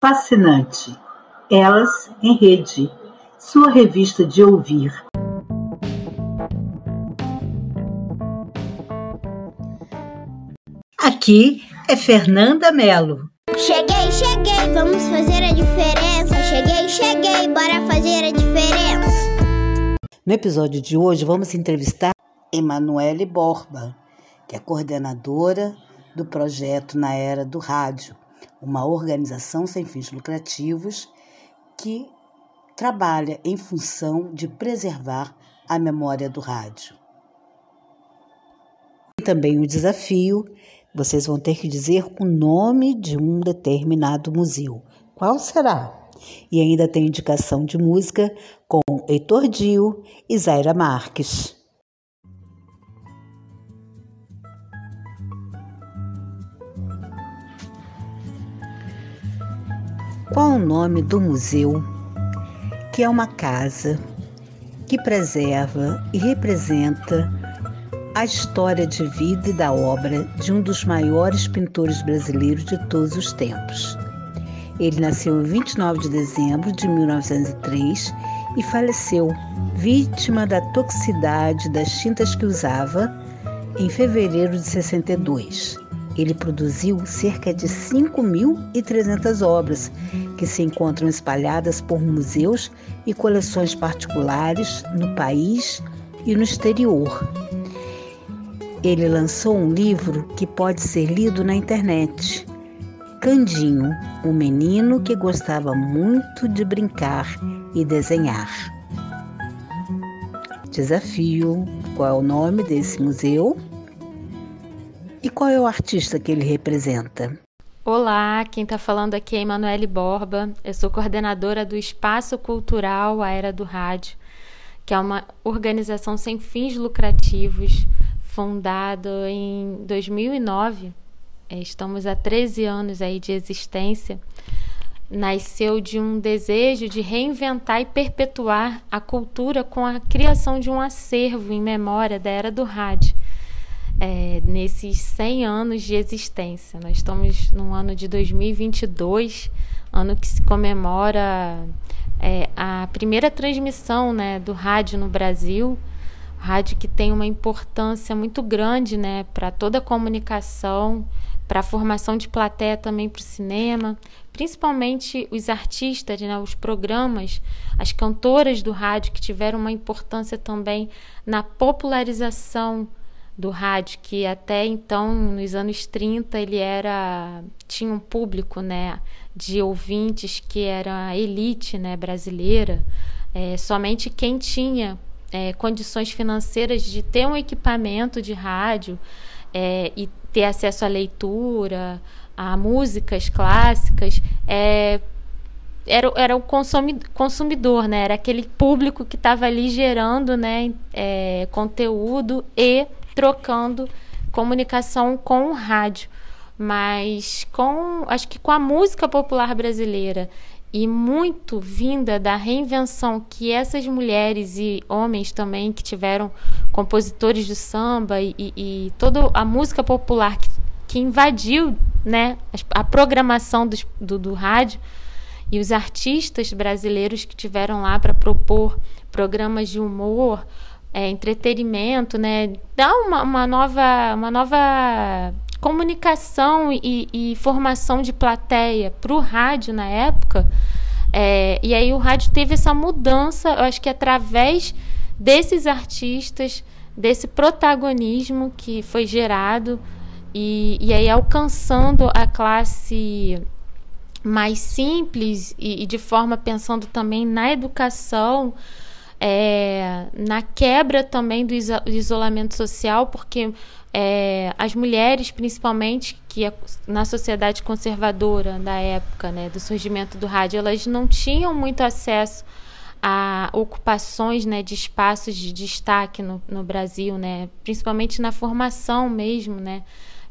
Fascinante. Elas em Rede, sua revista de ouvir. Aqui é Fernanda Mello. Cheguei, cheguei, vamos fazer a diferença. Cheguei, cheguei, bora fazer a diferença. No episódio de hoje, vamos entrevistar Emanuele Borba, que é coordenadora do projeto Na Era do Rádio, uma organização sem fins lucrativos que trabalha em função de preservar a memória do rádio. E também o desafio, vocês vão ter que dizer o nome de um determinado museu. Qual será? E ainda tem indicação de música com Heitor Dio e Zaira Marques. Qual o nome do museu? Que é uma casa que preserva e representa a história de vida e da obra de um dos maiores pintores brasileiros de todos os tempos. Ele nasceu em 29 de dezembro de 1903 e faleceu, vítima da toxicidade das tintas que usava, em fevereiro de 62. Ele produziu cerca de 5.300 obras, que se encontram espalhadas por museus e coleções particulares no país e no exterior. Ele lançou um livro que pode ser lido na internet. Candinho, um menino que gostava muito de brincar e desenhar. Desafio: qual é o nome desse museu? Qual é o artista que ele representa? Olá, quem está falando aqui é Emanuele Borba. Eu sou coordenadora do Espaço Cultural A Era do Rádio, que é uma organização sem fins lucrativos, fundada em 2009. É, estamos há 13 anos aí de existência. Nasceu de um desejo de reinventar e perpetuar a cultura com a criação de um acervo em memória da Era do Rádio é, nesses 100 anos de existência. Nós estamos no ano de 2022, ano que se comemora é, a primeira transmissão né, do rádio no Brasil. Rádio que tem uma importância muito grande né, para toda a comunicação, para a formação de plateia também para o cinema, principalmente os artistas, né, os programas, as cantoras do rádio que tiveram uma importância também na popularização do rádio, que até então, nos anos 30, ele era tinha um público, né, de ouvintes que era a elite, né, brasileira. É, somente quem tinha é, condições financeiras de ter um equipamento de rádio é, e ter acesso à leitura, a músicas clássicas, é, era, era o consumidor, né? Era aquele público que estava ali gerando né, é, conteúdo e trocando comunicação com o rádio, mas com acho que com a música popular brasileira e muito vinda da reinvenção que essas mulheres e homens também que tiveram compositores de samba e, e, e toda a música popular que, que invadiu né, a programação do, do, do rádio e os artistas brasileiros que tiveram lá para propor programas de humor, é, entretenimento, né? Dá uma, uma, nova, uma nova comunicação e, e formação de plateia para o rádio na época. É, e aí o rádio teve essa mudança, eu acho que através desses artistas, desse protagonismo que foi gerado e, e aí alcançando a classe mais simples e, e de forma pensando também na educação, é, na quebra também do isolamento social, porque é, as mulheres, principalmente, que é na sociedade conservadora da época, né, do surgimento do rádio, elas não tinham muito acesso a ocupações né, de espaços de destaque no, no Brasil, né, principalmente na formação mesmo, né,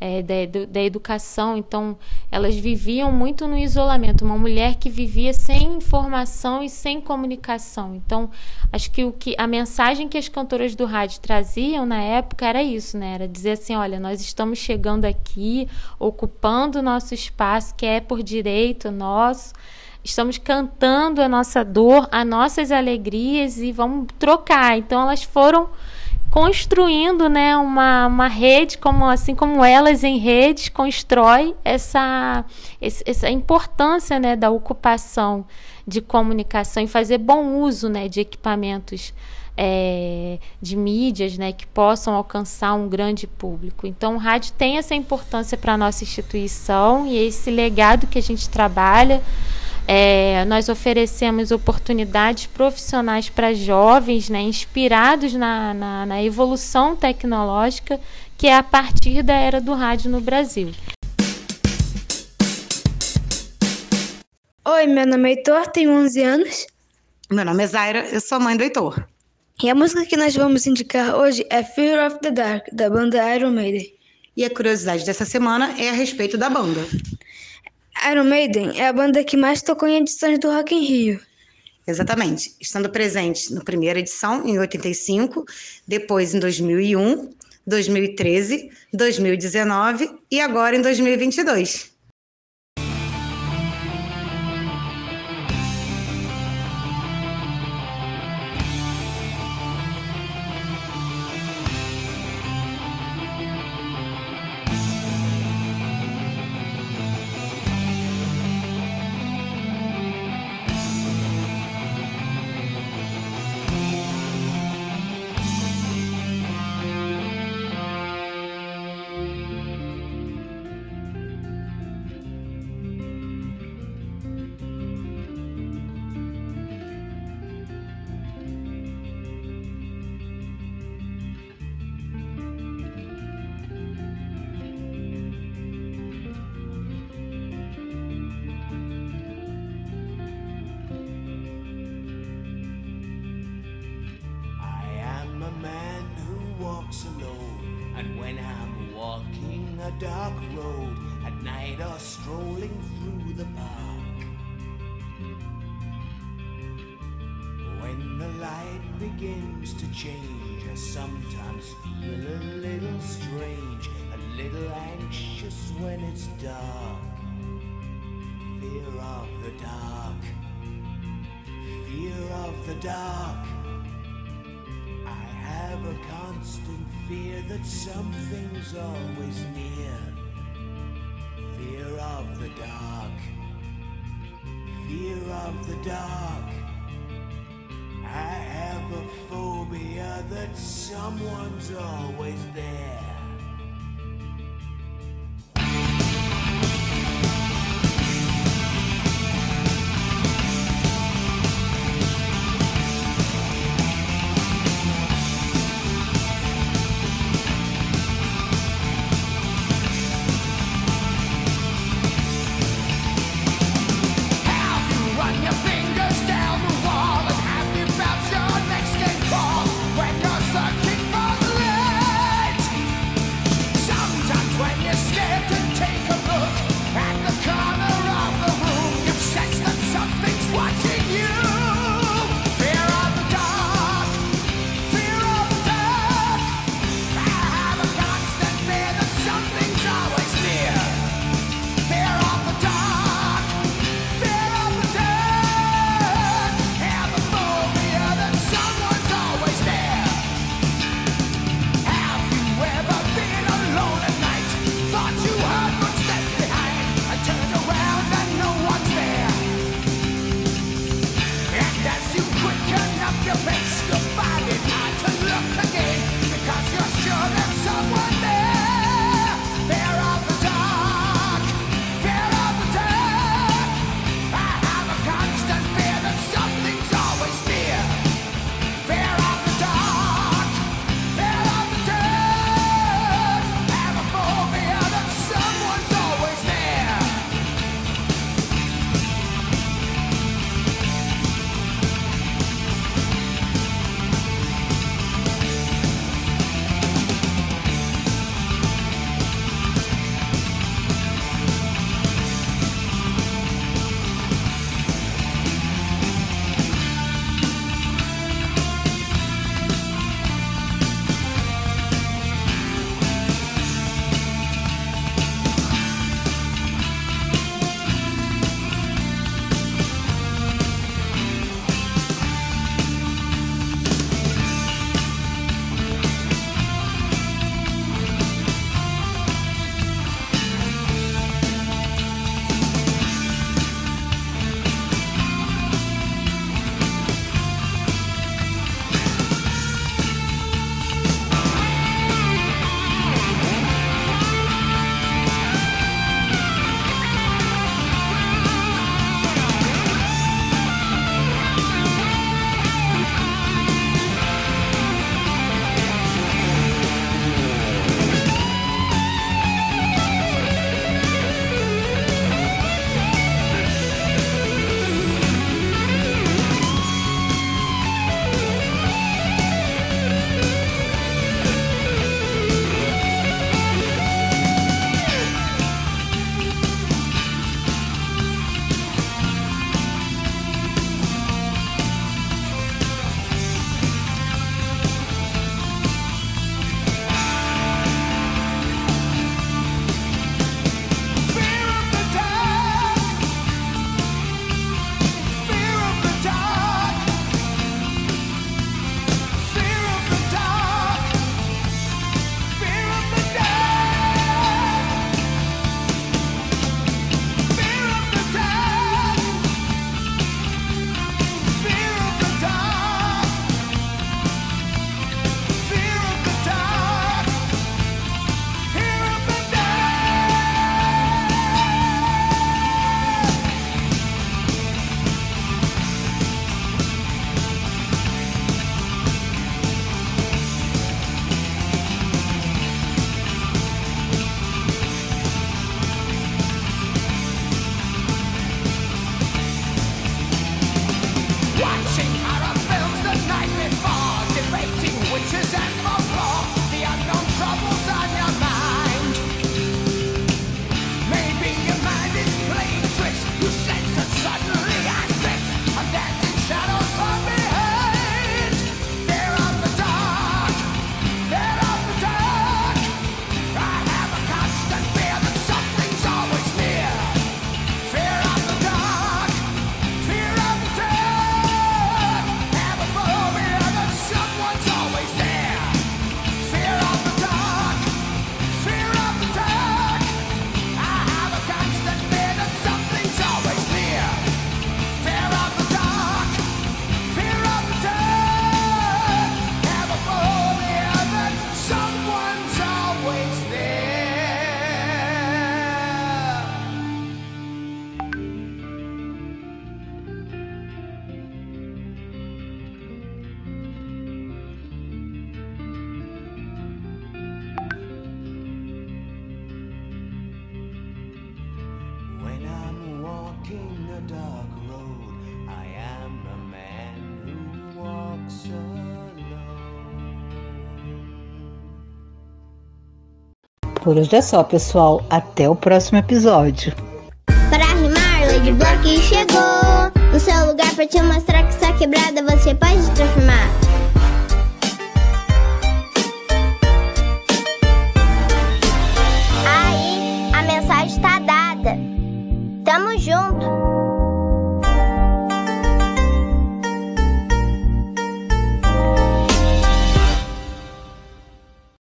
é, da, da, educação, então elas viviam muito no isolamento. Uma mulher que vivia sem informação e sem comunicação. Então, acho que, o que a mensagem que as cantoras do rádio traziam na época era isso, né? Era dizer assim: olha, nós estamos chegando aqui, ocupando o nosso espaço, que é por direito nosso. Estamos cantando a nossa dor, as nossas alegrias e vamos trocar. Então, elas foram construindo né, uma, uma rede, como, assim como elas em redes constrói essa, essa importância né, da ocupação de comunicação e fazer bom uso né, de equipamentos é, de mídias né, que possam alcançar um grande público. Então, o rádio tem essa importância para a nossa instituição e esse legado que a gente trabalha é, nós oferecemos oportunidades profissionais para jovens, né, inspirados na, na, na evolução tecnológica que é a partir da era do rádio no Brasil. Oi, meu nome é Heitor, tenho 11 anos. Meu nome é Zaira, eu sou mãe do Heitor. E a música que nós vamos indicar hoje é Fear of the Dark, da banda Iron Maiden. E a curiosidade dessa semana é a respeito da banda. Iron Maiden é a banda que mais tocou em edições do Rock in Rio. Exatamente, estando presente na primeira edição, em 85, depois em 2001, 2013, 2019 e agora em 2022. Night or strolling through the park. When the light begins to change, I sometimes feel a little strange, a little anxious when it's dark. Fear of the dark, fear of the dark. I have a constant fear that something's always near. Fear of the dark. Fear of the dark. I have a phobia that someone's always there. Por hoje é só, pessoal. Até o próximo episódio. Pra rimar, Ladybug chegou. No seu lugar pra te mostrar que sua quebrada você pode transformar.